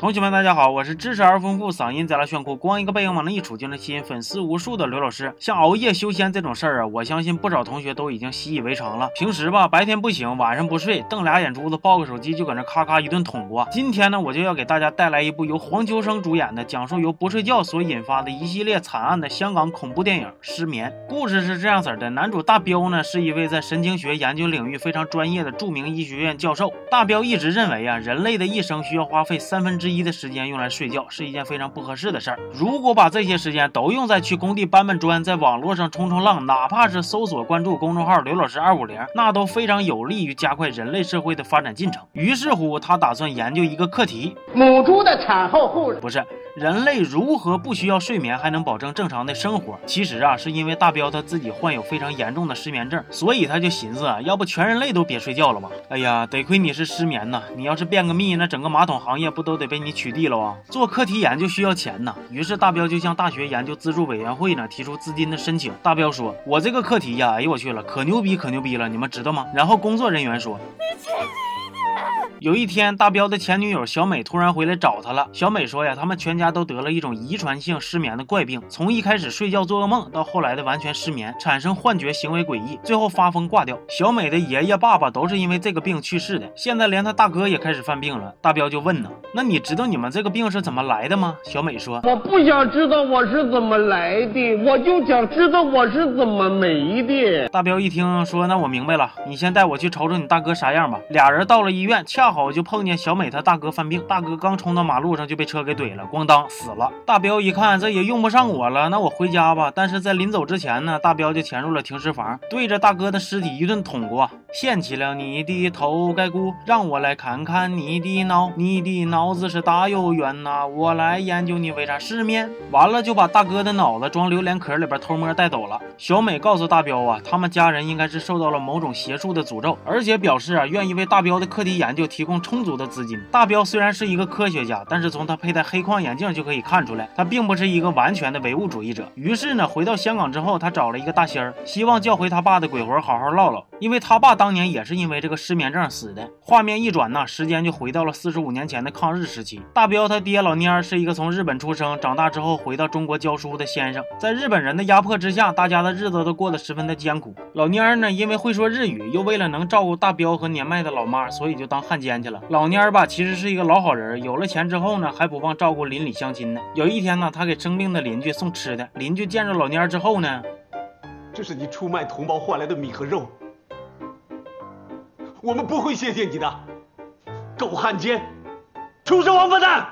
同学们，大家好，我是知识而丰富、嗓音贼拉炫酷、光一个背影往那一杵就能吸引粉丝无数的刘老师。像熬夜修仙这种事儿啊，我相信不少同学都已经习以为常了。平时吧，白天不醒，晚上不睡，瞪俩眼珠子，抱个手机就搁那咔咔一顿捅过。今天呢，我就要给大家带来一部由黄秋生主演的，讲述由不睡觉所引发的一系列惨案的香港恐怖电影《失眠》。故事是这样子的：男主大彪呢，是一位在神经学研究领域非常专业的著名医学院教授。大彪一直认为啊，人类的一生需要花费三分之一的时间用来睡觉是一件非常不合适的事儿。如果把这些时间都用在去工地搬搬砖，在网络上冲冲浪，哪怕是搜索关注公众号“刘老师二五零”，那都非常有利于加快人类社会的发展进程。于是乎，他打算研究一个课题：母猪的产后护理不是。人类如何不需要睡眠还能保证正常的生活？其实啊，是因为大彪他自己患有非常严重的失眠症，所以他就寻思啊，要不全人类都别睡觉了吧？哎呀，得亏你是失眠呐，你要是便个秘，那整个马桶行业不都得被你取缔了啊？做课题研究需要钱呐，于是大彪就向大学研究资助委员会呢提出资金的申请。大彪说：“我这个课题呀，哎呦我去了，可牛逼可牛逼了，你们知道吗？”然后工作人员说：“你去有一天，大彪的前女友小美突然回来找他了。小美说呀，他们全家都得了一种遗传性失眠的怪病，从一开始睡觉做噩梦，到后来的完全失眠，产生幻觉，行为诡异，最后发疯挂掉。小美的爷爷、爸爸都是因为这个病去世的，现在连他大哥也开始犯病了。大彪就问呢，那你知道你们这个病是怎么来的吗？小美说，我不想知道我是怎么来的，我就想知道我是怎么没的。大彪一听说，那我明白了，你先带我去瞅瞅你大哥啥样吧。俩人到了医院，恰。好就碰见小美她大哥犯病，大哥刚冲到马路上就被车给怼了，咣当死了。大彪一看这也用不上我了，那我回家吧。但是在临走之前呢，大彪就潜入了停尸房，对着大哥的尸体一顿捅过。掀起了你的头盖骨，让我来看看你的脑，你的脑子是大又圆呐，我来研究你为啥失眠。完了就把大哥的脑子装榴莲壳里边偷摸带走了。小美告诉大彪啊，他们家人应该是受到了某种邪术的诅咒，而且表示啊愿意为大彪的课题研究提供充足的资金。大彪虽然是一个科学家，但是从他佩戴黑框眼镜就可以看出来，他并不是一个完全的唯物主义者。于是呢，回到香港之后，他找了一个大仙儿，希望叫回他爸的鬼魂好好唠唠，因为他爸。当年也是因为这个失眠症死的。画面一转呢，时间就回到了四十五年前的抗日时期。大彪他爹老蔫儿是一个从日本出生、长大之后回到中国教书的先生，在日本人的压迫之下，大家的日子都过得十分的艰苦。老蔫儿呢，因为会说日语，又为了能照顾大彪和年迈的老妈，所以所以就当汉奸去了。老蔫儿吧，其实是一个老好人，有了钱之后呢，还不忘照顾邻里乡亲呢。有一天呢，他给生病的邻居送吃的，邻居见着老蔫儿之后呢，这是你出卖同胞换来的米和肉。我们不会谢谢你的，狗汉奸，畜生王八蛋！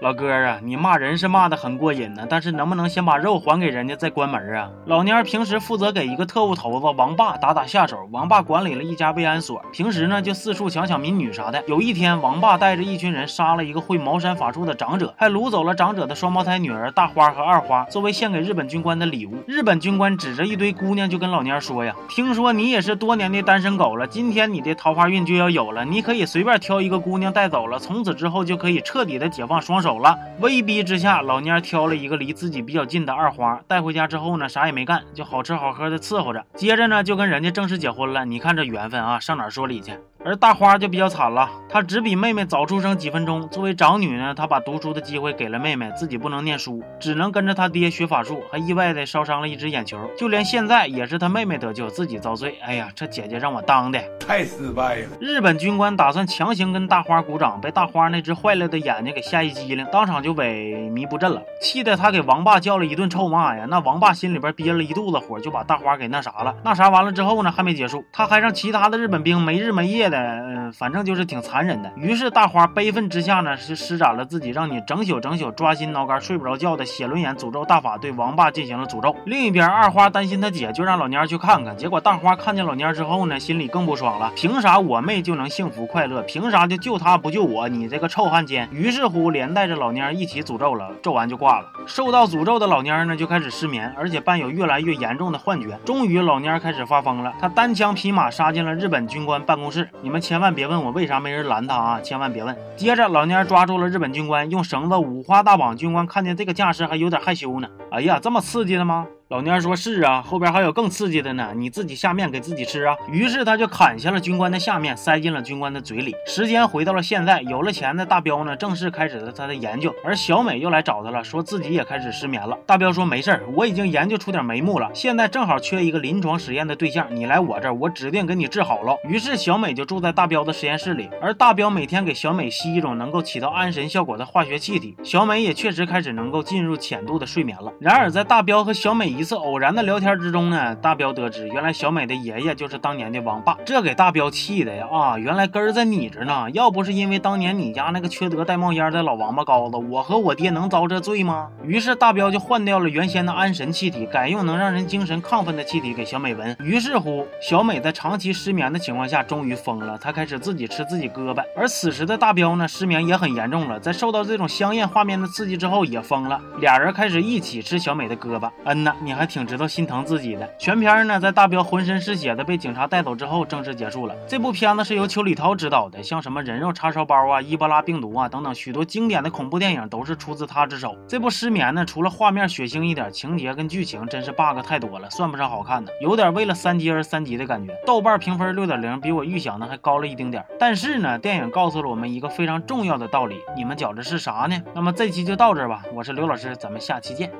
老哥啊，你骂人是骂的很过瘾呢，但是能不能先把肉还给人家再关门啊？老蔫儿平时负责给一个特务头子王霸打打下手，王霸管理了一家慰安所，平时呢就四处抢抢民女啥的。有一天，王霸带着一群人杀了一个会茅山法术的长者，还掳走了长者的双胞胎女儿大花和二花，作为献给日本军官的礼物。日本军官指着一堆姑娘就跟老蔫儿说呀：“听说你也是多年的单身狗了，今天你的桃花运就要有了，你可以随便挑一个姑娘带走了，从此之后就可以彻底的解放双手。”了，威逼之下，老蔫挑了一个离自己比较近的二花带回家之后呢，啥也没干，就好吃好喝的伺候着。接着呢，就跟人家正式结婚了。你看这缘分啊，上哪说理去？而大花就比较惨了，她只比妹妹早出生几分钟。作为长女呢，她把读书的机会给了妹妹，自己不能念书，只能跟着她爹学法术，还意外的烧伤了一只眼球。就连现在也是她妹妹得救，自己遭罪。哎呀，这姐姐让我当的太失败了。日本军官打算强行跟大花鼓掌，被大花那只坏了的眼睛给吓一激灵，当场就萎靡不振了，气得他给王爸叫了一顿臭骂呀。那王爸心里边憋了一肚子火，就把大花给那啥了。那啥完了之后呢，还没结束，他还让其他的日本兵没日没夜的。嗯，反正就是挺残忍的。于是大花悲愤之下呢，是施展了自己让你整宿整宿抓心挠肝睡不着觉的写轮眼诅咒大法，对王霸进行了诅咒。另一边，二花担心他姐，就让老蔫去看看。结果大花看见老蔫之后呢，心里更不爽了。凭啥我妹就能幸福快乐？凭啥就救她不救我？你这个臭汉奸！于是乎，连带着老蔫一起诅咒了。咒完就挂了。受到诅咒的老蔫呢，就开始失眠，而且伴有越来越严重的幻觉。终于，老蔫开始发疯了，他单枪匹马杀进了日本军官办公室。你们千万。别问我为啥没人拦他啊！千万别问。接着，老蔫抓住了日本军官，用绳子五花大绑。军官看见这个架势，还有点害羞呢。哎呀，这么刺激的吗？老蔫说：“是啊，后边还有更刺激的呢，你自己下面给自己吃啊。”于是他就砍下了军官的下面，塞进了军官的嘴里。时间回到了现在，有了钱的大彪呢，正式开始了他的研究，而小美又来找他了，说自己也开始失眠了。大彪说：“没事儿，我已经研究出点眉目了，现在正好缺一个临床实验的对象，你来我这儿，我指定给你治好了。”于是小美就住在大彪的实验室里，而大彪每天给小美吸一种能够起到安神效果的化学气体，小美也确实开始能够进入浅度的睡眠了。然而在大彪和小美一一次偶然的聊天之中呢，大彪得知原来小美的爷爷就是当年的王霸，这给大彪气的呀啊！原来根儿在你这呢，要不是因为当年你家那个缺德带冒烟的老王八羔子，我和我爹能遭这罪吗？于是大彪就换掉了原先的安神气体，改用能让人精神亢奋的气体给小美闻。于是乎，小美在长期失眠的情况下，终于疯了，她开始自己吃自己胳膊。而此时的大彪呢，失眠也很严重了，在受到这种香艳画面的刺激之后，也疯了，俩人开始一起吃小美的胳膊。嗯呐，你还挺知道心疼自己的。全片呢，在大彪浑身是血的被警察带走之后，正式结束了。这部片子是由邱礼涛执导的，像什么人肉叉烧包啊、伊波拉病毒啊等等许多经典的恐怖电影都是出自他之手。这部失眠呢，除了画面血腥一点，情节跟剧情真是 bug 太多了，算不上好看的，有点为了三级而三级的感觉。豆瓣评分六点零，比我预想的还高了一丁点儿。但是呢，电影告诉了我们一个非常重要的道理，你们觉着是啥呢？那么这期就到这儿吧，我是刘老师，咱们下期见。